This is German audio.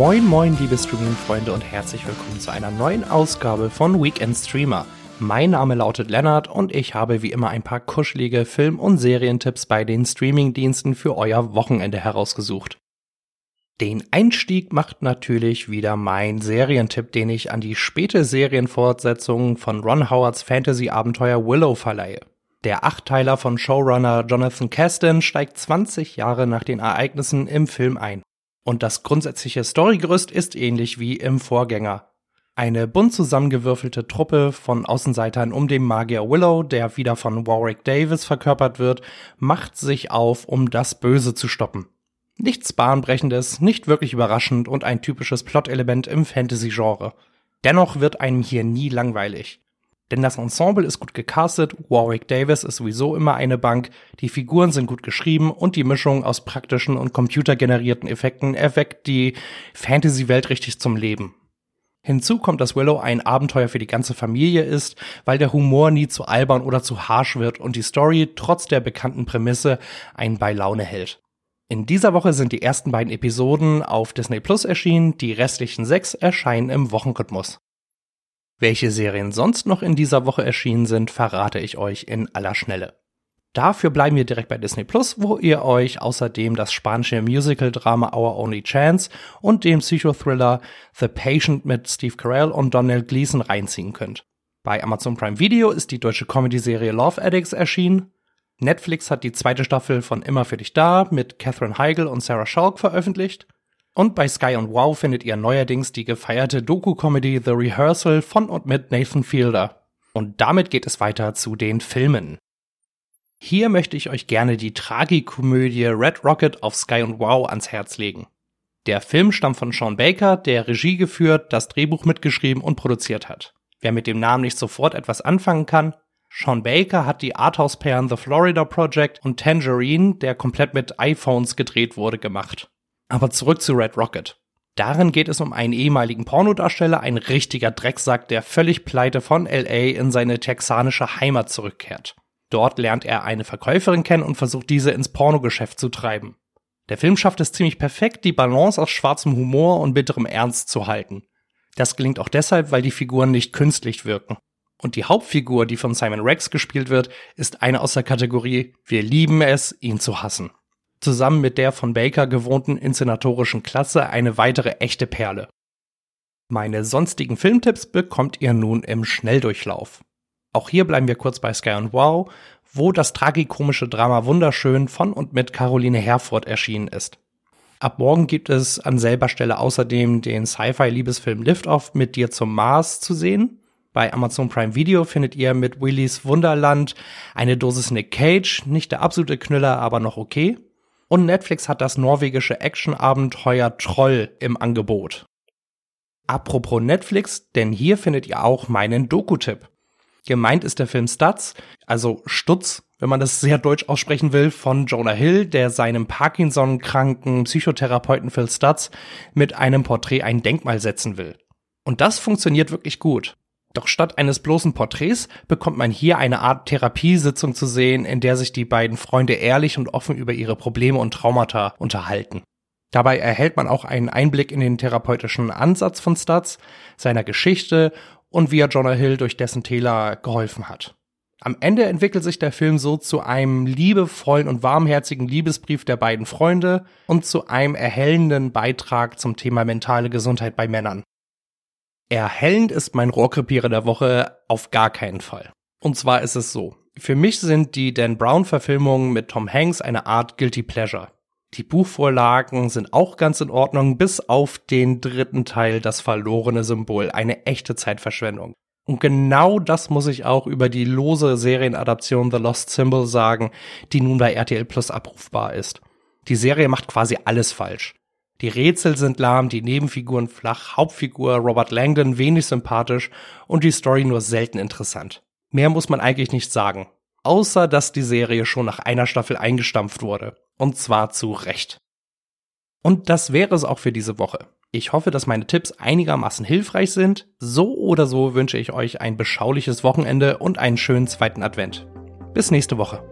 Moin moin liebe Streaming-Freunde und herzlich willkommen zu einer neuen Ausgabe von Weekend Streamer. Mein Name lautet Lennart und ich habe wie immer ein paar kuschelige Film- und Serientipps bei den Streaming-Diensten für euer Wochenende herausgesucht. Den Einstieg macht natürlich wieder mein Serientipp, den ich an die späte Serienfortsetzung von Ron Howards Fantasy-Abenteuer Willow verleihe. Der Achtteiler von Showrunner Jonathan Kasdan steigt 20 Jahre nach den Ereignissen im Film ein. Und das grundsätzliche Storygerüst ist ähnlich wie im Vorgänger. Eine bunt zusammengewürfelte Truppe von Außenseitern um den Magier Willow, der wieder von Warwick Davis verkörpert wird, macht sich auf, um das Böse zu stoppen. Nichts Bahnbrechendes, nicht wirklich überraschend und ein typisches Plot-Element im Fantasy-Genre. Dennoch wird einem hier nie langweilig. Denn das Ensemble ist gut gecastet, Warwick Davis ist sowieso immer eine Bank, die Figuren sind gut geschrieben und die Mischung aus praktischen und computergenerierten Effekten erweckt die Fantasy-Welt richtig zum Leben. Hinzu kommt, dass Willow ein Abenteuer für die ganze Familie ist, weil der Humor nie zu albern oder zu harsh wird und die Story trotz der bekannten Prämisse einen bei Laune hält. In dieser Woche sind die ersten beiden Episoden auf Disney Plus erschienen, die restlichen sechs erscheinen im Wochenrhythmus. Welche Serien sonst noch in dieser Woche erschienen sind, verrate ich euch in aller Schnelle. Dafür bleiben wir direkt bei Disney Plus, wo ihr euch außerdem das spanische Musical-Drama Our Only Chance und den Psychothriller The Patient mit Steve Carell und Donald Gleason reinziehen könnt. Bei Amazon Prime Video ist die deutsche Comedy-Serie Love Addicts erschienen Netflix hat die zweite Staffel von Immer für dich da mit Catherine Heigl und Sarah Schalk veröffentlicht. Und bei Sky und Wow findet ihr neuerdings die gefeierte Doku-Comedy The Rehearsal von und mit Nathan Fielder. Und damit geht es weiter zu den Filmen. Hier möchte ich euch gerne die Tragikomödie Red Rocket auf Sky und Wow ans Herz legen. Der Film stammt von Sean Baker, der Regie geführt, das Drehbuch mitgeschrieben und produziert hat. Wer mit dem Namen nicht sofort etwas anfangen kann, Sean Baker hat die Arthouse-Perlen The Florida Project und Tangerine, der komplett mit iPhones gedreht wurde, gemacht. Aber zurück zu Red Rocket. Darin geht es um einen ehemaligen Pornodarsteller, ein richtiger Drecksack, der völlig pleite von LA in seine texanische Heimat zurückkehrt. Dort lernt er eine Verkäuferin kennen und versucht diese ins Pornogeschäft zu treiben. Der Film schafft es ziemlich perfekt, die Balance aus schwarzem Humor und bitterem Ernst zu halten. Das gelingt auch deshalb, weil die Figuren nicht künstlich wirken. Und die Hauptfigur, die von Simon Rex gespielt wird, ist eine aus der Kategorie Wir lieben es, ihn zu hassen. Zusammen mit der von Baker gewohnten inszenatorischen Klasse eine weitere echte Perle. Meine sonstigen Filmtipps bekommt ihr nun im Schnelldurchlauf. Auch hier bleiben wir kurz bei Sky und Wow, wo das tragikomische Drama Wunderschön von und mit Caroline Herford erschienen ist. Ab morgen gibt es an selber Stelle außerdem den Sci-Fi-Liebesfilm Liftoff mit dir zum Mars zu sehen. Bei Amazon Prime Video findet ihr mit Willys Wunderland eine Dosis Nick Cage, nicht der absolute Knüller, aber noch okay. Und Netflix hat das norwegische Action-Abenteuer Troll im Angebot. Apropos Netflix, denn hier findet ihr auch meinen Doku-Tipp. Gemeint ist der Film Stutz, also Stutz, wenn man das sehr deutsch aussprechen will, von Jonah Hill, der seinem Parkinson-kranken Psychotherapeuten Phil Stutz mit einem Porträt ein Denkmal setzen will. Und das funktioniert wirklich gut. Doch statt eines bloßen Porträts bekommt man hier eine Art Therapiesitzung zu sehen, in der sich die beiden Freunde ehrlich und offen über ihre Probleme und Traumata unterhalten. Dabei erhält man auch einen Einblick in den therapeutischen Ansatz von Stutz, seiner Geschichte und wie er Jonah Hill durch dessen Täler geholfen hat. Am Ende entwickelt sich der Film so zu einem liebevollen und warmherzigen Liebesbrief der beiden Freunde und zu einem erhellenden Beitrag zum Thema mentale Gesundheit bei Männern. Erhellend ist mein Rohrkrepierer der Woche auf gar keinen Fall. Und zwar ist es so. Für mich sind die Dan Brown Verfilmungen mit Tom Hanks eine Art Guilty Pleasure. Die Buchvorlagen sind auch ganz in Ordnung, bis auf den dritten Teil, das verlorene Symbol, eine echte Zeitverschwendung. Und genau das muss ich auch über die lose Serienadaption The Lost Symbol sagen, die nun bei RTL Plus abrufbar ist. Die Serie macht quasi alles falsch. Die Rätsel sind lahm, die Nebenfiguren flach, Hauptfigur Robert Langdon wenig sympathisch und die Story nur selten interessant. Mehr muss man eigentlich nicht sagen. Außer, dass die Serie schon nach einer Staffel eingestampft wurde. Und zwar zu Recht. Und das wäre es auch für diese Woche. Ich hoffe, dass meine Tipps einigermaßen hilfreich sind. So oder so wünsche ich euch ein beschauliches Wochenende und einen schönen zweiten Advent. Bis nächste Woche.